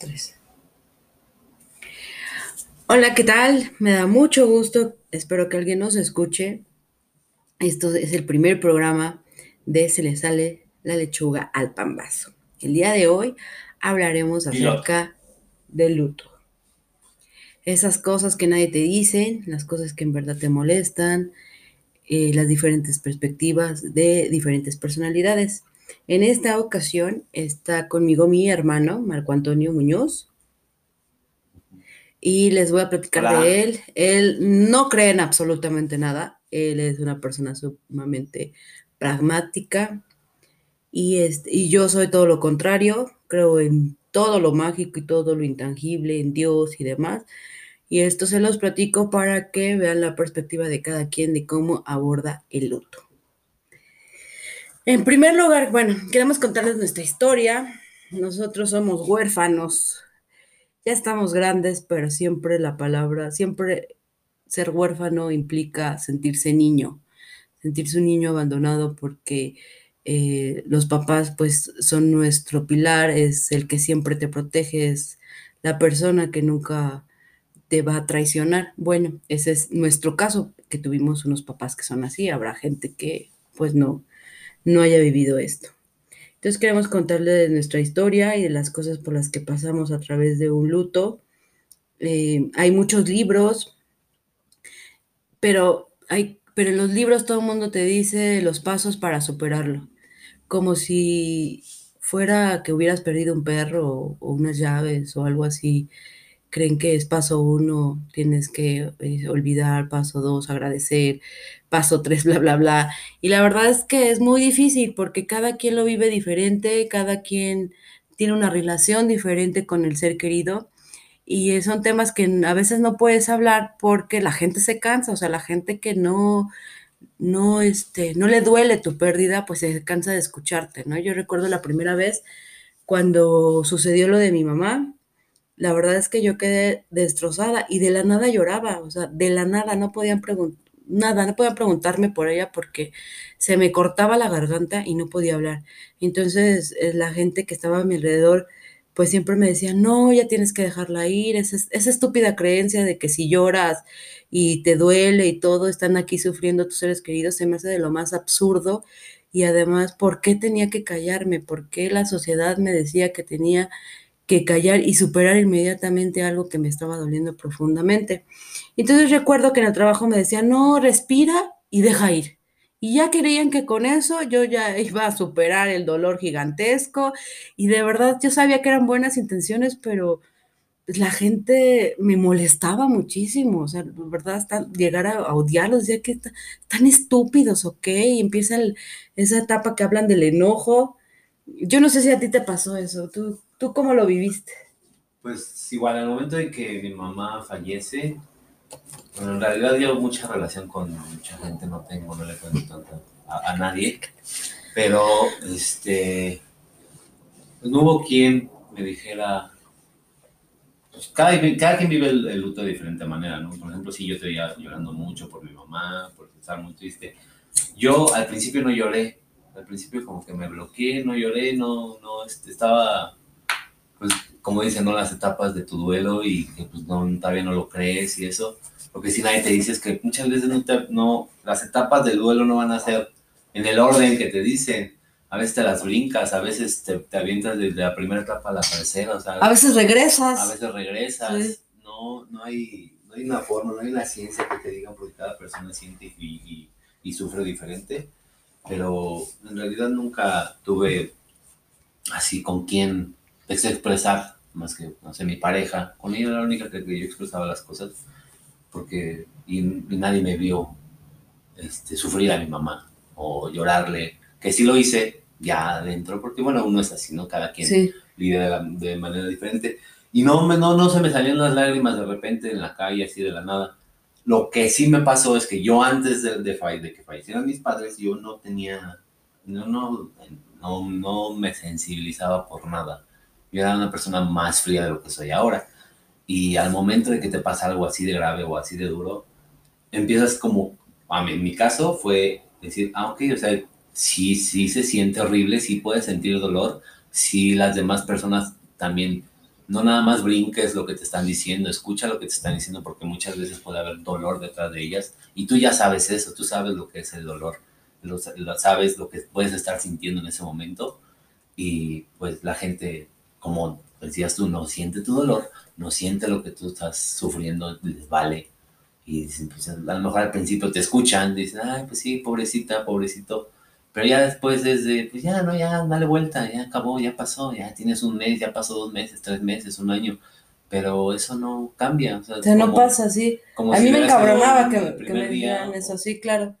tres. Hola, ¿qué tal? Me da mucho gusto. Espero que alguien nos escuche. Esto es el primer programa de Se le sale la lechuga al pambazo. El día de hoy hablaremos acerca del luto. Esas cosas que nadie te dice, las cosas que en verdad te molestan, eh, las diferentes perspectivas de diferentes personalidades. En esta ocasión está conmigo mi hermano, Marco Antonio Muñoz, y les voy a platicar de él. Él no cree en absolutamente nada, él es una persona sumamente pragmática y, este, y yo soy todo lo contrario, creo en todo lo mágico y todo lo intangible, en Dios y demás. Y esto se los platico para que vean la perspectiva de cada quien de cómo aborda el luto. En primer lugar, bueno, queremos contarles nuestra historia. Nosotros somos huérfanos. Ya estamos grandes, pero siempre la palabra, siempre ser huérfano implica sentirse niño, sentirse un niño abandonado porque eh, los papás pues son nuestro pilar, es el que siempre te protege, es la persona que nunca te va a traicionar. Bueno, ese es nuestro caso, que tuvimos unos papás que son así, habrá gente que pues no, no haya vivido esto. Entonces queremos contarle de nuestra historia y de las cosas por las que pasamos a través de un luto. Eh, hay muchos libros, pero, hay, pero en los libros todo el mundo te dice los pasos para superarlo, como si fuera que hubieras perdido un perro o unas llaves o algo así creen que es paso uno, tienes que eh, olvidar, paso dos, agradecer, paso tres, bla, bla, bla. Y la verdad es que es muy difícil porque cada quien lo vive diferente, cada quien tiene una relación diferente con el ser querido. Y son temas que a veces no puedes hablar porque la gente se cansa, o sea, la gente que no, no, este, no le duele tu pérdida, pues se cansa de escucharte, ¿no? Yo recuerdo la primera vez cuando sucedió lo de mi mamá, la verdad es que yo quedé destrozada y de la nada lloraba, o sea, de la nada no podían preguntar, nada, no podían preguntarme por ella porque se me cortaba la garganta y no podía hablar. Entonces, eh, la gente que estaba a mi alrededor, pues siempre me decía, no, ya tienes que dejarla ir, esa, esa estúpida creencia de que si lloras y te duele y todo, están aquí sufriendo tus seres queridos, se me hace de lo más absurdo. Y además, ¿por qué tenía que callarme? ¿Por qué la sociedad me decía que tenía que callar y superar inmediatamente algo que me estaba doliendo profundamente. Entonces recuerdo que en el trabajo me decían, no, respira y deja ir. Y ya creían que con eso yo ya iba a superar el dolor gigantesco y de verdad yo sabía que eran buenas intenciones, pero la gente me molestaba muchísimo, o sea, de verdad, hasta llegar a, odiarlos, ya que están estúpidos, ¿ok? Y empieza esa etapa que hablan del enojo. Yo no sé si a ti te pasó eso, tú ¿Tú cómo lo viviste? Pues igual, al momento en que mi mamá fallece, bueno, en realidad yo mucha relación con mucha gente no tengo, no le cuento tanto a, nadie, pero este, pues no hubo quien me dijera, pues cada, cada quien vive el, luto de diferente manera, ¿no? Por ejemplo, si yo estoy llorando mucho por mi mamá, por estar muy triste, yo al principio no lloré, al principio como que me bloqueé, no lloré, no, no, este, estaba pues, como dicen, ¿no? Las etapas de tu duelo y que pues no, todavía no lo crees y eso. Lo que sí nadie te dice es que muchas veces no, no las etapas del duelo no van a ser en el orden que te dicen. A veces te las brincas, a veces te, te avientas desde la primera etapa a la tercera. O sea, a veces regresas. A veces regresas. No, no, hay, no hay una forma, no hay una ciencia que te diga porque cada persona siente y, y, y sufre diferente. Pero en realidad nunca tuve así con quién expresar, más que, no sé, mi pareja, con ella era la única que yo expresaba las cosas, porque y, nadie me vio este, sufrir a mi mamá o llorarle, que sí lo hice ya adentro, porque bueno, uno es así, ¿no? Cada quien vive de, manera diferente. Y no, no, no se me salían las lágrimas de repente en la calle, así de la nada. Lo que sí me pasó es que yo antes de, de, que fallecieran mis padres, yo no tenía, no, no, no, no me sensibilizaba por nada yo era una persona más fría de lo que soy ahora. Y al momento de que te pasa algo así de grave o así de duro, empiezas como, a mí, en mi caso fue decir, ah, ok, o sea, sí, sí se siente horrible, sí puedes sentir dolor, sí las demás personas también no nada más brinques lo que te están diciendo, escucha lo que te están diciendo porque muchas veces puede haber dolor detrás de ellas. Y tú ya sabes eso, tú sabes lo que es el dolor, lo, sabes lo que puedes estar sintiendo en ese momento. Y pues la gente, como decías tú, no siente tu dolor, no siente lo que tú estás sufriendo, les vale. Y pues, a lo mejor al principio te escuchan, dicen, ay, pues sí, pobrecita, pobrecito, pero ya después desde, pues ya, no, ya, dale vuelta, ya acabó, ya pasó, ya tienes un mes, ya pasó dos meses, tres meses, un año. Pero eso no cambia. O sea, no pasa así. a mí me encabronaba que, me dijeran eso, sí, claro.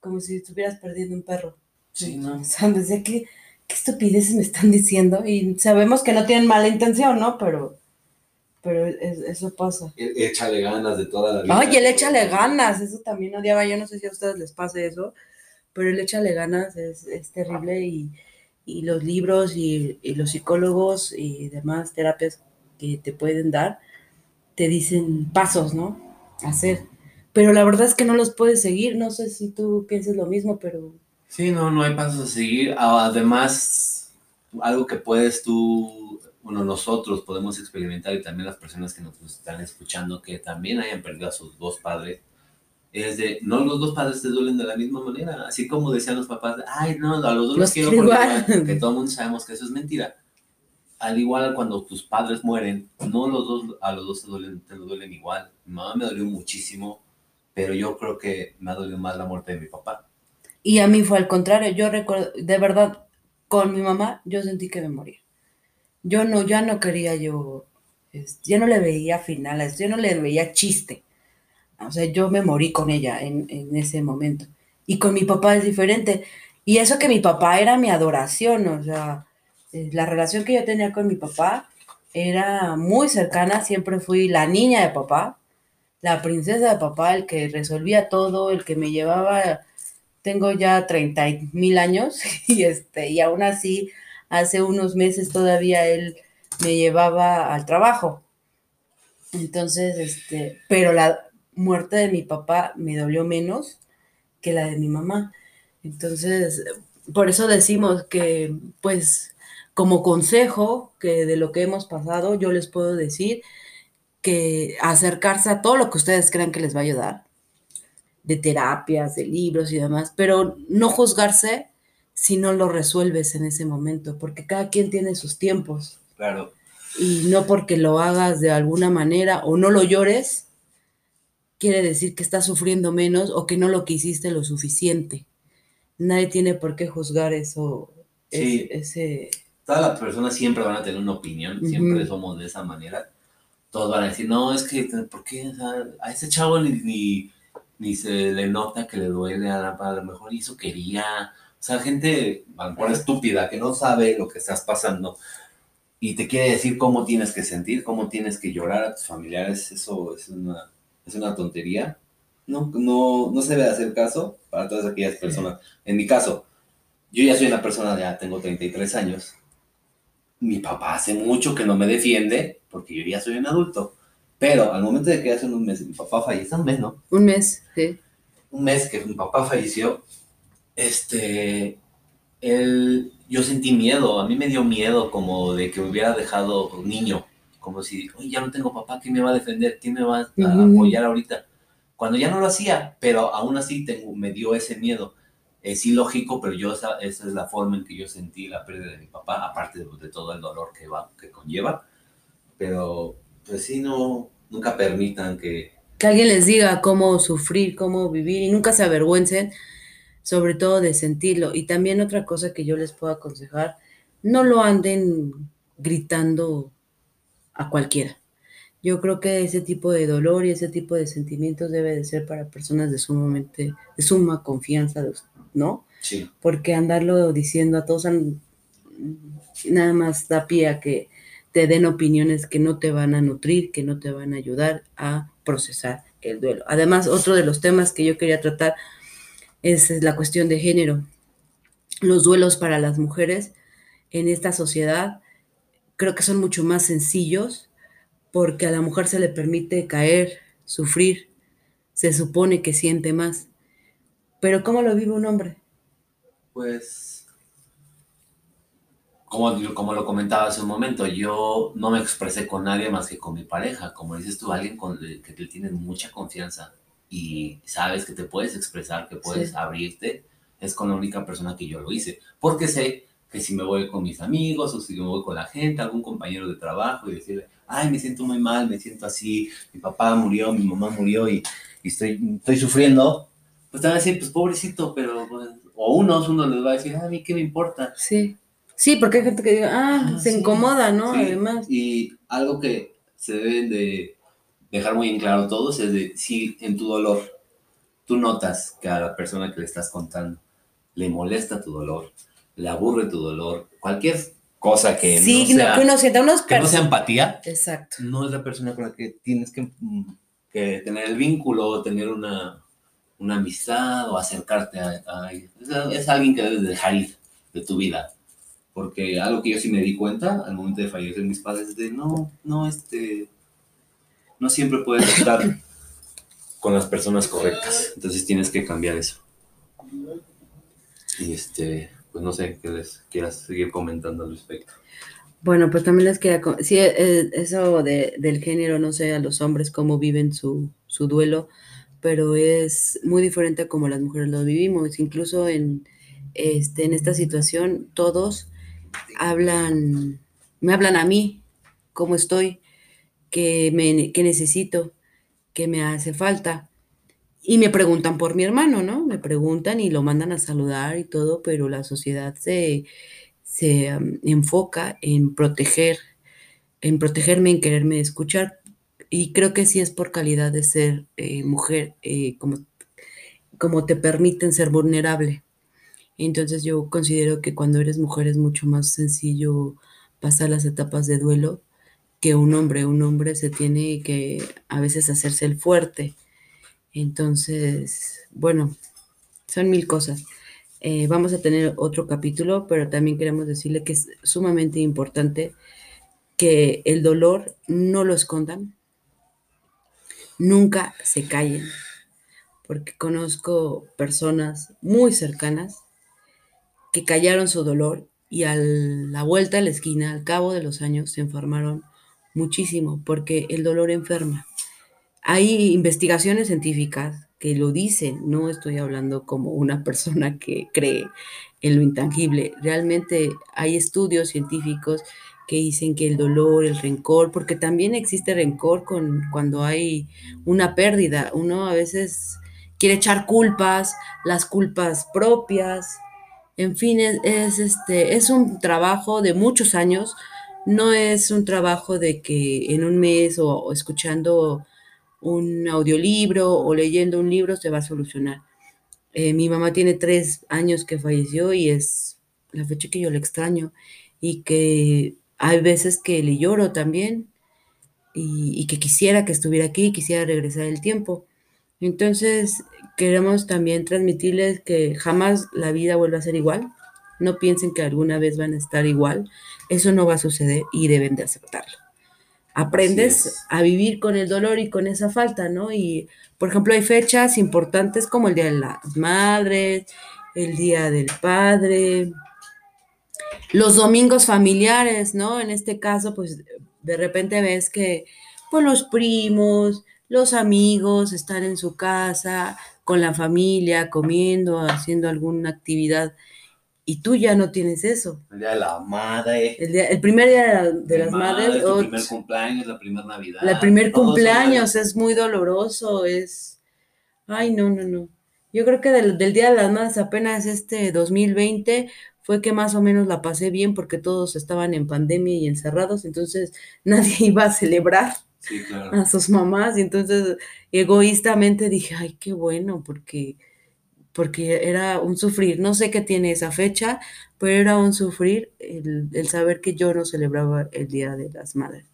Como si estuvieras perdiendo un perro. Sí, ¿no? O sea, desde ¿qué, qué estupideces me están diciendo? Y sabemos que no tienen mala intención, ¿no? Pero, pero eso pasa. E, échale ganas de toda la vida. Ay, el échale ganas, eso también odiaba. Yo no sé si a ustedes les pase eso pero el échale ganas es, es terrible y, y, los libros y, y, los psicólogos y demás terapias que te pueden dar te dicen pasos, ¿no? Hacer. Pero la verdad es que no los puedes seguir, no sé si tú piensas lo mismo, pero... Sí, no, no hay pasos a seguir. Además, algo que puedes tú, bueno, nosotros podemos experimentar y también las personas que nos están escuchando que también hayan perdido a sus dos padres, es de, no los dos padres te duelen de la misma manera, así como decían los papás, ay, no, a los dos los, quiero porque que todo el mundo sabemos que eso es mentira. Al igual cuando tus padres mueren, no los dos, a los dos te duelen, te duelen igual. Mi mamá me dolió muchísimo, pero yo creo que me ha dolido más la muerte de mi papá. Y a mí fue al contrario, yo recuerdo, de verdad, con mi mamá yo sentí que me moría. Yo no, ya no quería yo, ya no le veía finales, yo no le veía chiste o sea, yo me morí con ella en, ese momento. Y con mi papá es diferente. Y eso que mi papá era mi adoración, o sea, eh, la relación que yo tenía con mi papá era muy cercana, siempre fui la niña de papá, la princesa de papá, el que resolvía todo, el que me llevaba, tengo ya 30 mil años y, este, y aún así hace unos meses todavía él me llevaba al trabajo. Entonces, este, pero la, muerte de mi papá me dolió menos que la de mi mamá. Entonces, por eso decimos que, pues, como consejo que de lo que hemos pasado, yo les puedo decir que acercarse a todo lo que ustedes crean que les va a ayudar, de terapias, de libros y demás, pero no juzgarse si no lo resuelves en ese momento, porque cada quien tiene sus tiempos. Claro. Y no porque lo hagas de alguna manera o no lo llores, quiere decir que estás sufriendo menos o que no lo quisiste lo suficiente. Nadie tiene por qué juzgar eso. Sí. ese... Todas las personas siempre van a tener una opinión, siempre somos de esa manera. Todos van a decir, no, es que, ¿por qué? a ese chavo ni, ni, se le nota que le duele, a, la, a lo mejor hizo quería. O sea, gente, a lo mejor estúpida, que no sabe lo que estás pasando y te quiere decir cómo tienes que sentir, cómo tienes que llorar a tus familiares. Eso es una es una tontería. No, no, no se debe hacer caso para todas aquellas personas. En mi caso, yo ya soy una persona, ya tengo 33 años. Mi papá hace mucho que no me defiende porque yo ya soy un adulto. Pero al momento de que hace un mes mi papá falleció, un mes, ¿no? Un mes, sí. Un mes que mi papá falleció, este, él, yo sentí miedo, a mí me dio miedo como de que me hubiera dejado niño como si, oye, ya no tengo papá, ¿quién me va a defender? ¿Quién me va a apoyar ahorita? Cuando ya no lo hacía, pero aún así tengo, me dio ese miedo. Es ilógico, pero yo esa, esa, es la forma en que yo sentí la pérdida de mi papá, aparte de, todo el dolor que, va, que conlleva. Pero, pues sí, no, nunca permitan que... Que alguien les diga cómo sufrir, cómo vivir y nunca se avergüencen, sobre todo de sentirlo. Y también otra cosa que yo les puedo aconsejar, no lo anden gritando a cualquiera. Yo creo que ese tipo de dolor y ese tipo de sentimientos debe de ser para personas de sumamente, de suma confianza, ¿no? Sí. Porque andarlo diciendo a todos nada más da pie a que te den opiniones que no te van a nutrir, que no te van a ayudar a procesar el duelo. Además, otro de los temas que yo quería tratar es la cuestión de género. Los duelos para las mujeres en esta sociedad creo que son mucho más sencillos porque a la mujer se le permite caer, sufrir, se supone que siente más. Pero ¿cómo lo vive un hombre? Pues como, como lo comentaba hace un momento, yo no me expresé con nadie más que con mi pareja. Como dices tú, alguien con que te tienes mucha confianza y sabes que te puedes expresar, que puedes abrirte, es con la única persona que yo lo hice. Porque sé que si me voy con mis amigos o si me voy con la gente, algún compañero de trabajo y decirle, ay, me siento muy mal, me siento así, mi papá murió, mi mamá murió y, y estoy, estoy sufriendo, pues te van a decir, pues pobrecito, pero, pues, o unos, uno les va a decir, a mí qué me importa. Sí. Sí, porque hay gente que diga, ah, ah se incomoda, ¿no? Además. Y algo que se deben de dejar muy en claro todos es de si en tu dolor tú notas que a la persona que le estás contando le molesta tu dolor, le aburre tu dolor, cualquier cosa que no sea, que uno sienta unos que no sea empatía, exacto. no es la persona con la que tienes que, mm, que tener el vínculo, tener una, una amistad o acercarte a, a es, es, alguien que debes dejar ir de tu vida. Porque algo que yo sí me di cuenta al momento de fallecer mis padres es de no, no, este, no siempre puedes estar con las personas correctas. Entonces tienes que cambiar eso. Y este, pues no sé, qué les quieras seguir comentando al respecto. Bueno, pues también les quería, sí, eh, eso de, del género, no sé, a los hombres cómo viven su, su duelo, pero es muy diferente a cómo las mujeres lo vivimos. Incluso en, este, en esta situación, todos hablan, me hablan a mí, cómo estoy, qué, me, qué necesito, qué me hace falta. Y me preguntan por mi hermano, ¿no? Me preguntan y lo mandan a saludar y todo, pero la sociedad se, se um, enfoca en proteger, en protegerme, en quererme escuchar. Y creo que sí es por calidad de ser eh, mujer, eh, como, como te permiten ser vulnerable. Entonces yo considero que cuando eres mujer es mucho más sencillo pasar las etapas de duelo que un hombre. Un hombre se tiene que a veces hacerse el fuerte. Entonces, bueno, son mil cosas. Eh, vamos a tener otro capítulo, pero también queremos decirle que es sumamente importante que el dolor no lo escondan, nunca se callen, porque conozco personas muy cercanas que callaron su dolor y a la vuelta a la esquina, al cabo de los años, se enfermaron muchísimo, porque el dolor enferma. Hay investigaciones científicas que lo dicen, no estoy hablando como una persona que cree en lo intangible, realmente hay estudios científicos que dicen que el dolor, el rencor, porque también existe rencor con, cuando hay una pérdida, uno a veces quiere echar culpas, las culpas propias, en fin, es, este, es un trabajo de muchos años, no es un trabajo de que en un mes o, escuchando un audiolibro o leyendo un libro se va a solucionar. Eh, mi mamá tiene tres años que falleció y es la fecha que yo le extraño y que hay veces que le lloro también y, y que quisiera que estuviera aquí, quisiera regresar el tiempo. Entonces, queremos también transmitirles que jamás la vida vuelva a ser igual. No piensen que alguna vez van a estar igual. Eso no va a suceder y deben de aceptarlo. Aprendes a vivir con el dolor y con esa falta, ¿no? Y, por ejemplo, hay fechas importantes como el Día de las Madres, el Día del Padre, los domingos familiares, ¿no? En este caso, pues de repente ves que, pues los primos, los amigos están en su casa, con la familia, comiendo, haciendo alguna actividad, y tú ya no tienes eso. El día de la madre. El, primer día de, las madres. El primer cumpleaños, la primera Navidad. El primer cumpleaños es muy doloroso, es... Ay, no, no, no. Yo creo que del, del, Día de las Madres apenas este 2020 fue que más o menos la pasé bien porque todos estaban en pandemia y encerrados, entonces nadie iba a celebrar a sus mamás y entonces egoístamente dije, ay, qué bueno, porque, porque era un sufrir, no sé qué tiene esa fecha, pero era un sufrir el, el saber que yo no celebraba el Día de las Madres.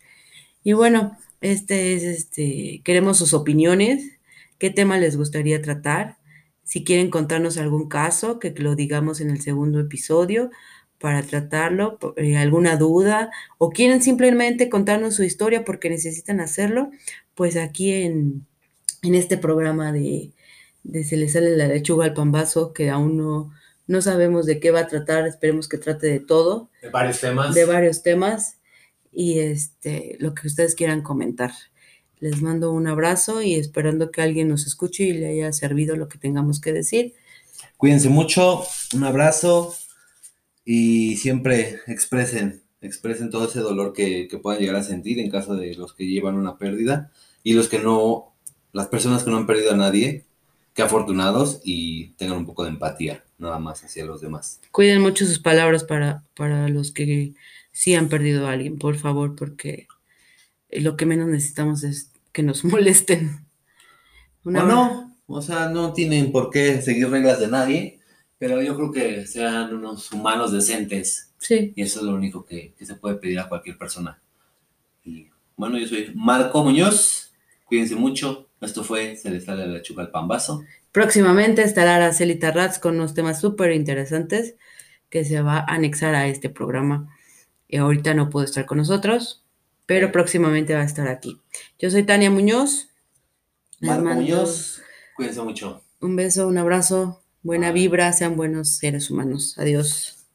Y bueno, este es, este, queremos sus opiniones, qué tema les gustaría tratar, si quieren contarnos algún caso, que lo digamos en el segundo episodio, para tratarlo, eh, alguna duda o quieren simplemente contarnos su historia porque necesitan hacerlo, pues aquí en, en este programa de, de, Se le sale la lechuga al pambazo, que aún no, No sabemos de qué va a tratar, esperemos que trate de todo. De varios temas. De varios temas y este, lo que ustedes quieran comentar. Les mando un abrazo y esperando que alguien nos escuche y le haya servido lo que tengamos que decir. Cuídense mucho, un abrazo y siempre expresen, expresen todo ese dolor que, que puedan llegar a sentir en caso de los que llevan una pérdida y los que no, las personas que no han perdido a nadie, que afortunados y tengan un poco de empatía, nada más hacia los demás. Cuiden mucho sus palabras para, para los que sí han perdido a alguien, por favor, porque lo que menos necesitamos es que nos molesten. Una o no, o sea, no tienen por qué seguir reglas de nadie, pero yo creo que sean unos humanos decentes. Sí. Y eso es lo único que, que se puede pedir a cualquier persona. Y bueno, yo soy Marco Muñoz, cuídense mucho, esto fue Se les sale la chuca al pambazo. Próximamente estará Araceli Tarratz con unos temas súper interesantes que se va a anexar a este programa. Y ahorita no pudo estar con nosotros, pero próximamente va a estar aquí. Yo soy Tania Muñoz. Marco Muñoz, cuídense mucho. Un beso, un abrazo, buena vibra, sean buenos seres humanos. Adiós.